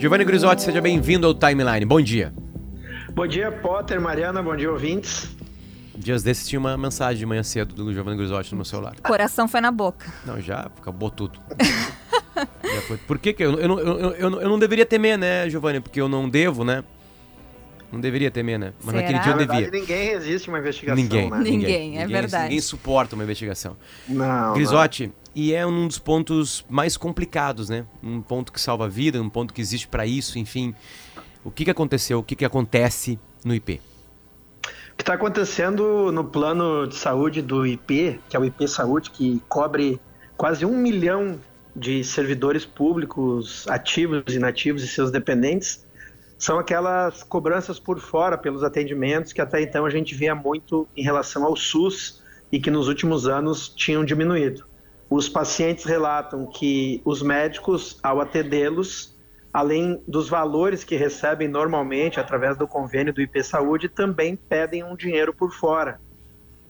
Giovanni Grisotti, seja bem-vindo ao Timeline. Bom dia. Bom dia, Potter, Mariana, bom dia, ouvintes. Dias desses tinha uma mensagem de manhã cedo do Giovanni Grisotti no meu celular. Coração foi na boca. Não, já acabou tudo. já foi. Por que, que eu, eu, eu, eu, eu, eu não deveria temer, né, Giovanni? Porque eu não devo, né? Não deveria temer, né? Mas Será? naquele dia eu Na verdade, devia. ninguém resiste a uma investigação, Ninguém, né? Ninguém, é verdade. Ninguém suporta uma investigação. Não, Grisotti, e é um dos pontos mais complicados, né? Um ponto que salva a vida, um ponto que existe para isso, enfim. O que, que aconteceu? O que, que acontece no IP? O que está acontecendo no plano de saúde do IP, que é o IP Saúde, que cobre quase um milhão de servidores públicos ativos, inativos e seus dependentes, são aquelas cobranças por fora pelos atendimentos que até então a gente via muito em relação ao SUS e que nos últimos anos tinham diminuído. Os pacientes relatam que os médicos, ao atendê-los, além dos valores que recebem normalmente através do convênio do IP Saúde, também pedem um dinheiro por fora,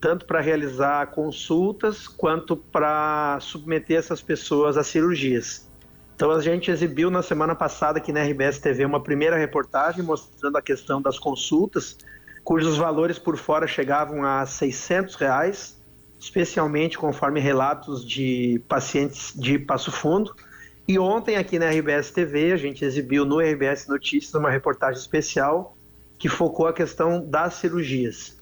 tanto para realizar consultas quanto para submeter essas pessoas a cirurgias. Então a gente exibiu na semana passada aqui na RBS TV uma primeira reportagem mostrando a questão das consultas, cujos valores por fora chegavam a 600 reais, especialmente conforme relatos de pacientes de Passo Fundo. E ontem aqui na RBS TV a gente exibiu no RBS Notícias uma reportagem especial que focou a questão das cirurgias.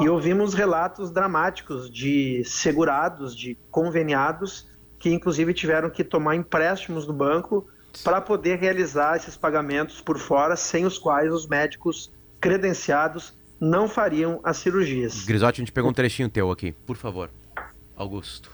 E ouvimos relatos dramáticos de segurados, de conveniados que inclusive tiveram que tomar empréstimos do banco para poder realizar esses pagamentos por fora, sem os quais os médicos credenciados não fariam as cirurgias. Grisotti, a gente pegou um trechinho teu aqui, por favor. Augusto.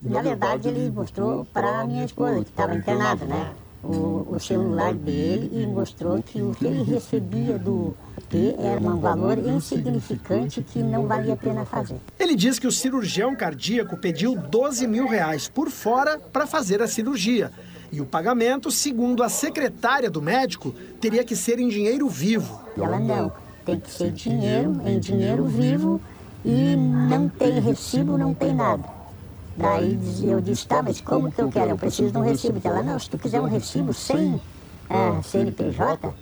Na verdade, ele mostrou para minha esposa, que estava internada, né? O, o, celular dele e mostrou que o que ele recebia do P era um valor insignificante que não valia a pena fazer. Diz que o cirurgião cardíaco pediu 12 mil reais por fora para fazer a cirurgia. E o pagamento, segundo a secretária do médico, teria que ser em dinheiro vivo. E ela não, tem que ser dinheiro, em dinheiro vivo e não tem recibo, não tem nada. Daí eu disse, tá, mas como que eu quero? Eu preciso de um recibo. Ela, não, se tu quiser um recibo sem é, CNPJ,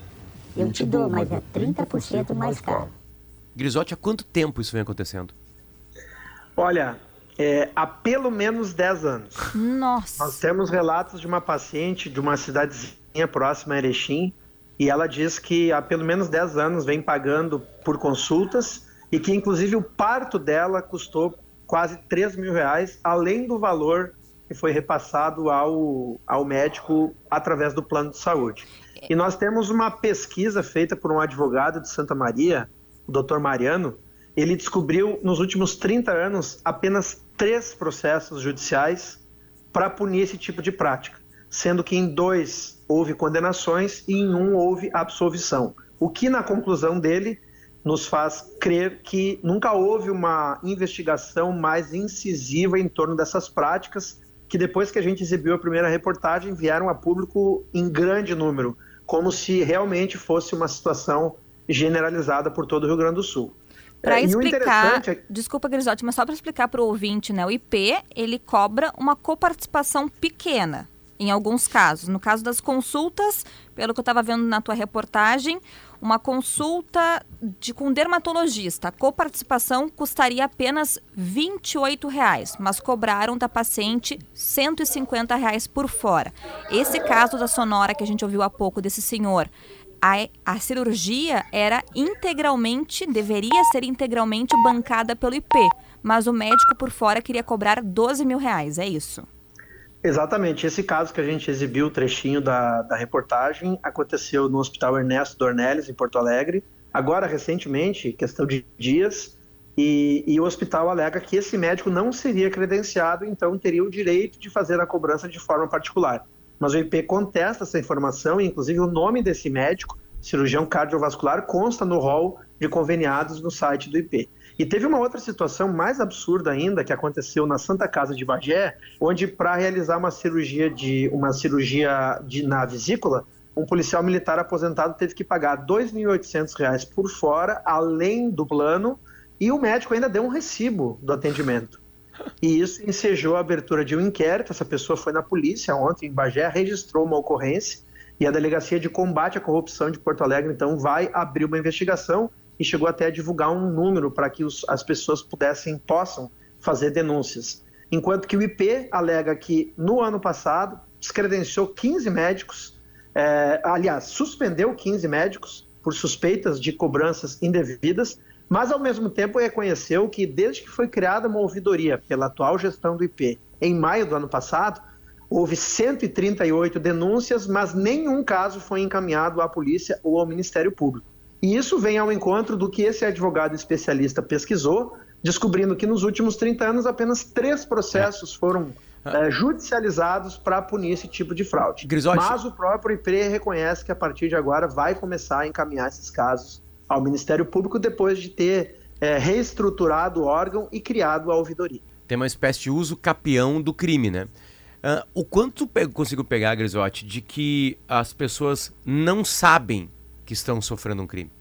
eu te dou, mas é 30% mais caro. Grisotti, há quanto tempo isso vem acontecendo? Olha, é, há pelo menos 10 anos. Nossa. Nós temos relatos de uma paciente de uma cidadezinha próxima a Erechim, e ela diz que há pelo menos 10 anos vem pagando por consultas e que inclusive o parto dela custou quase 3 mil reais, além do valor que foi repassado ao, ao médico através do plano de saúde. E nós temos uma pesquisa feita por um advogado de Santa Maria, o doutor Mariano. Ele descobriu nos últimos 30 anos apenas três processos judiciais para punir esse tipo de prática, sendo que em dois houve condenações e em um houve absolvição. O que, na conclusão dele, nos faz crer que nunca houve uma investigação mais incisiva em torno dessas práticas, que depois que a gente exibiu a primeira reportagem vieram a público em grande número, como se realmente fosse uma situação generalizada por todo o Rio Grande do Sul. Para É, o explicar, é- desculpa Grisotti, mas só para explicar para o ouvinte, né? O IP, ele cobra uma coparticipação pequena, em alguns casos. No caso das consultas, pelo que eu estava vendo na tua reportagem, uma consulta de, com dermatologista, a coparticipação custaria apenas 28 reais, mas cobraram da paciente 150 reais por fora. Esse caso da sonora que a gente ouviu há pouco desse senhor, a, a cirurgia era integralmente, deveria ser integralmente bancada pelo IP, mas o médico por fora queria cobrar 12 mil reais, é isso? Exatamente. Esse caso que a gente exibiu o trechinho da, da reportagem aconteceu no Hospital Ernesto Dornelles, em Porto Alegre, agora recentemente, questão de dias, e, e, o hospital alega que esse médico não seria credenciado, então teria o direito de fazer a cobrança de forma particular. Mas o IP contesta essa informação, e inclusive o nome desse médico, cirurgião cardiovascular, consta no rol de conveniados no site do IP. E teve uma outra situação mais absurda ainda que aconteceu na Santa Casa de Bagé, onde para realizar uma cirurgia de uma cirurgia de na vesícula, um policial militar aposentado teve que pagar R$ 2.800 por fora, além do plano, e o médico ainda deu um recibo do atendimento. E isso ensejou a abertura de um inquérito. Essa pessoa foi na polícia ontem em Bagé, registrou uma ocorrência E a Delegacia de Combate à Corrupção de Porto Alegre, então, vai abrir uma investigação e chegou até a divulgar um número para que os, as pessoas pudessem, possam fazer denúncias. Enquanto que o IP alega que no ano passado descredenciou 15 médicos, é, aliás, suspendeu 15 médicos por suspeitas de cobranças indevidas, mas ao mesmo tempo reconheceu que desde que foi criada uma ouvidoria pela atual gestão do IP em maio do ano passado, houve 138 denúncias, mas nenhum caso foi encaminhado à polícia ou ao Ministério Público. E isso vem ao encontro do que esse advogado especialista pesquisou, descobrindo que nos últimos 30 anos apenas três processos é. foram é, judicializados para punir esse tipo de fraude. Grisotti. Mas o próprio IP reconhece que a partir de agora vai começar a encaminhar esses casos ao Ministério Público depois de ter é, reestruturado o órgão e criado a ouvidoria. Tem uma espécie de uso capião do crime, né? Uh, o quanto eu consigo pegar, Grisotti, de que as pessoas não sabem que estão sofrendo um crime?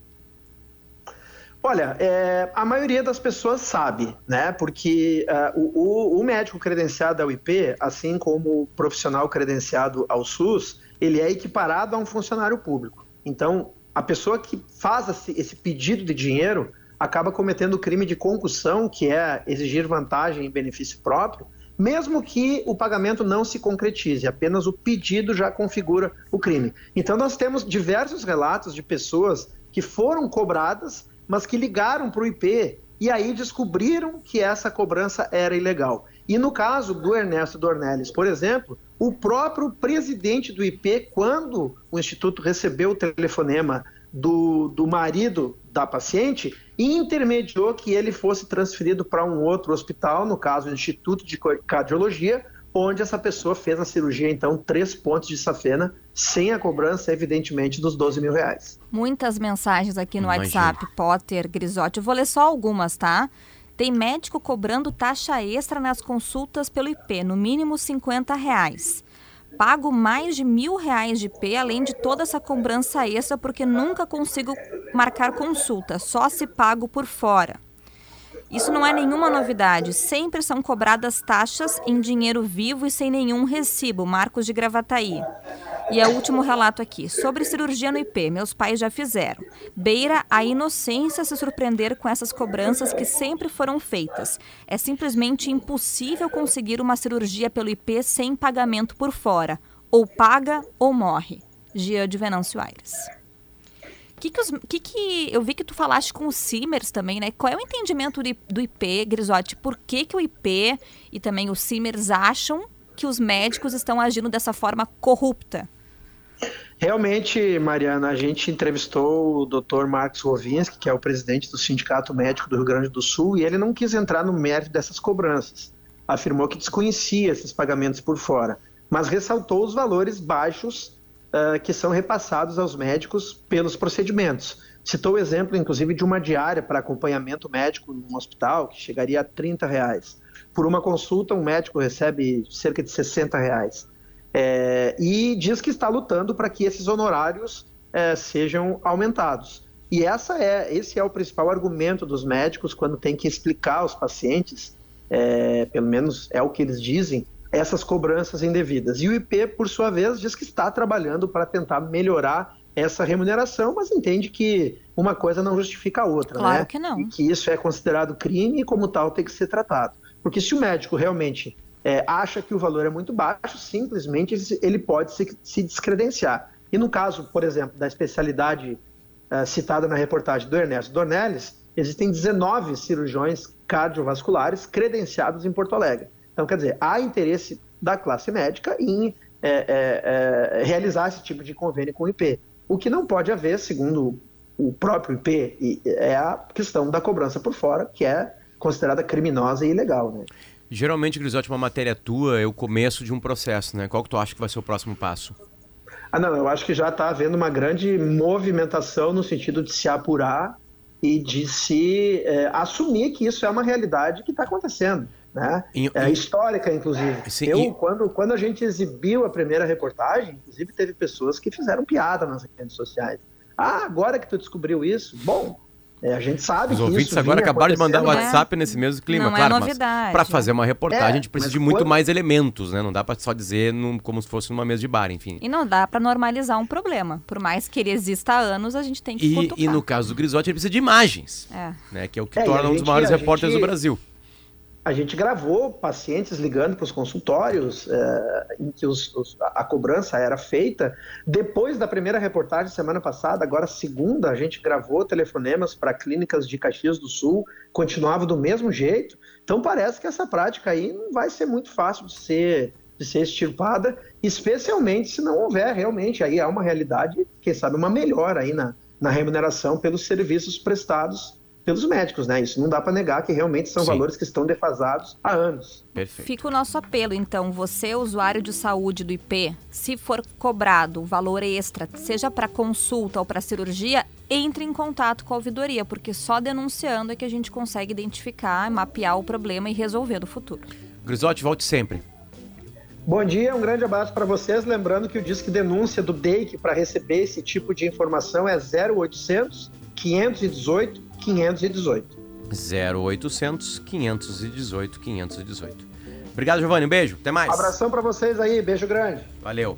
Olha, é, a maioria das pessoas sabe, né? Porque uh, o, o, médico credenciado ao IP, assim como o profissional credenciado ao SUS, ele é equiparado a um funcionário público. Então, a pessoa que faz esse pedido de dinheiro acaba cometendo o crime de concussão, que é exigir vantagem em benefício próprio, mesmo que o pagamento não se concretize, apenas o pedido já configura o crime. Então, nós temos diversos relatos de pessoas que foram cobradas mas que ligaram para o IP e aí descobriram que essa cobrança era ilegal. E no caso do Ernesto Dornelles, por exemplo, o próprio presidente do IP, quando o Instituto recebeu o telefonema do, do marido da paciente, intermediou que ele fosse transferido para um outro hospital, no caso o Instituto de Cardiologia, onde essa pessoa fez a cirurgia, então, três pontos de safena, sem a cobrança, evidentemente, dos 12 mil reais. Muitas mensagens aqui no Imagina. WhatsApp, Potter, Grisotti. Eu vou ler só algumas, tá? Tem médico cobrando taxa extra nas consultas pelo IP, no mínimo 50 reais. Pago mais de mil reais de IP, além de toda essa cobrança extra, porque nunca consigo marcar consulta, só se pago por fora. Isso não é nenhuma novidade. Sempre são cobradas taxas em dinheiro vivo e sem nenhum recibo. Marcos de Gravataí. E é o último relato aqui. Sobre cirurgia no IP, meus pais já fizeram. Beira a inocência se surpreender com essas cobranças que sempre foram feitas. É simplesmente impossível conseguir uma cirurgia pelo IP sem pagamento por fora. Ou paga ou morre. Gia de Venâncio Aires que que, os, que que eu vi que tu falaste com os Simers também, né? Qual é o entendimento do IP, Grisotti? Por que, que o IP e também os Simers acham que os médicos estão agindo dessa forma corrupta? Realmente, Mariana, a gente entrevistou o Dr. Marcos Rovinski, que é o presidente do Sindicato Médico do Rio Grande do Sul, e ele não quis entrar no mérito dessas cobranças. Afirmou que desconhecia esses pagamentos por fora, mas ressaltou os valores baixos uh, que são repassados aos médicos pelos procedimentos. Citou o exemplo, inclusive, de uma diária para acompanhamento médico num hospital, que chegaria a 30 reais. Por uma consulta, um médico recebe cerca de 60 reais. É, e diz que está lutando para que esses honorários é, sejam aumentados. E essa é, esse é o principal argumento dos médicos quando tem que explicar aos pacientes, é, pelo menos é o que eles dizem, essas cobranças indevidas. E o IP, por sua vez, diz que está trabalhando para tentar melhorar essa remuneração, mas entende que uma coisa não justifica a outra, claro né? que não. E que isso é considerado crime e como tal tem que ser tratado. Porque se o médico realmente é, acha que o valor é muito baixo, simplesmente ele pode se, se descredenciar. E no caso, por exemplo, da especialidade uh, citada na reportagem do Ernesto Dornelles, existem 19 cirurgiões cardiovasculares credenciados em Porto Alegre. Então, quer dizer, há interesse da classe médica em é, é, é, realizar esse tipo de convênio com o IP. O que não pode haver, segundo o próprio IP, é a questão da cobrança por fora, que é considerada criminosa e ilegal. Né? Geralmente, Grisotti, uma matéria tua é o começo de um processo, né? Qual que tu acha que vai ser o próximo passo? Ah, não, eu acho que já está havendo uma grande movimentação no sentido de se apurar e de se é, assumir que isso é uma realidade que está acontecendo né? É, histórica, inclusive. Sim, eu, e... quando, quando a gente exibiu a primeira reportagem, inclusive teve pessoas que fizeram piada nas redes sociais. Ah, agora que tu descobriu isso? Bom, É, a gente sabe Os que ouvintes isso agora acabaram de mandar o acontecendo. WhatsApp nesse mesmo clima, Não é claro, novidade. mas para fazer uma reportagem É, a gente precisa de muito quando- mais elementos, né? Não dá para só dizer num- como se fosse numa mesa de bar, enfim. E não dá pra normalizar um problema. Por mais que ele exista há anos, a gente tem que E, cutucar. e no caso do Grisotti, ele precisa de imagens, É. né? Que é o que É, torna um dos maiores repórteres gente- do Brasil. A gente gravou pacientes ligando para os consultórios eh, em que os- os- a cobrança era feita. Depois da primeira reportagem semana passada, agora segunda, a gente gravou telefonemas para clínicas de Caxias do Sul, continuava do mesmo jeito. Então parece que essa prática aí não vai ser muito fácil de ser, de ser extirpada, especialmente se não houver realmente aí há uma realidade, quem sabe uma melhora aí na, na remuneração pelos serviços prestados pelos médicos, né? Isso não dá para negar que realmente são Sim. valores que estão defasados há anos. Perfeito. Fica o nosso apelo, então, você, usuário de saúde do IP, se for cobrado valor extra, seja para consulta ou para cirurgia, entre em contato com a ouvidoria, porque só denunciando é que a gente consegue identificar, mapear o problema e resolver no futuro. Grisotti, volte sempre. Bom dia, um grande abraço para vocês. Lembrando que o disque denúncia do DEIC para receber esse tipo de informação é 0800 518 518. 0800 518 518. Obrigado, Giovanni. Um beijo. Até mais. Abração para vocês aí, beijo grande. Valeu.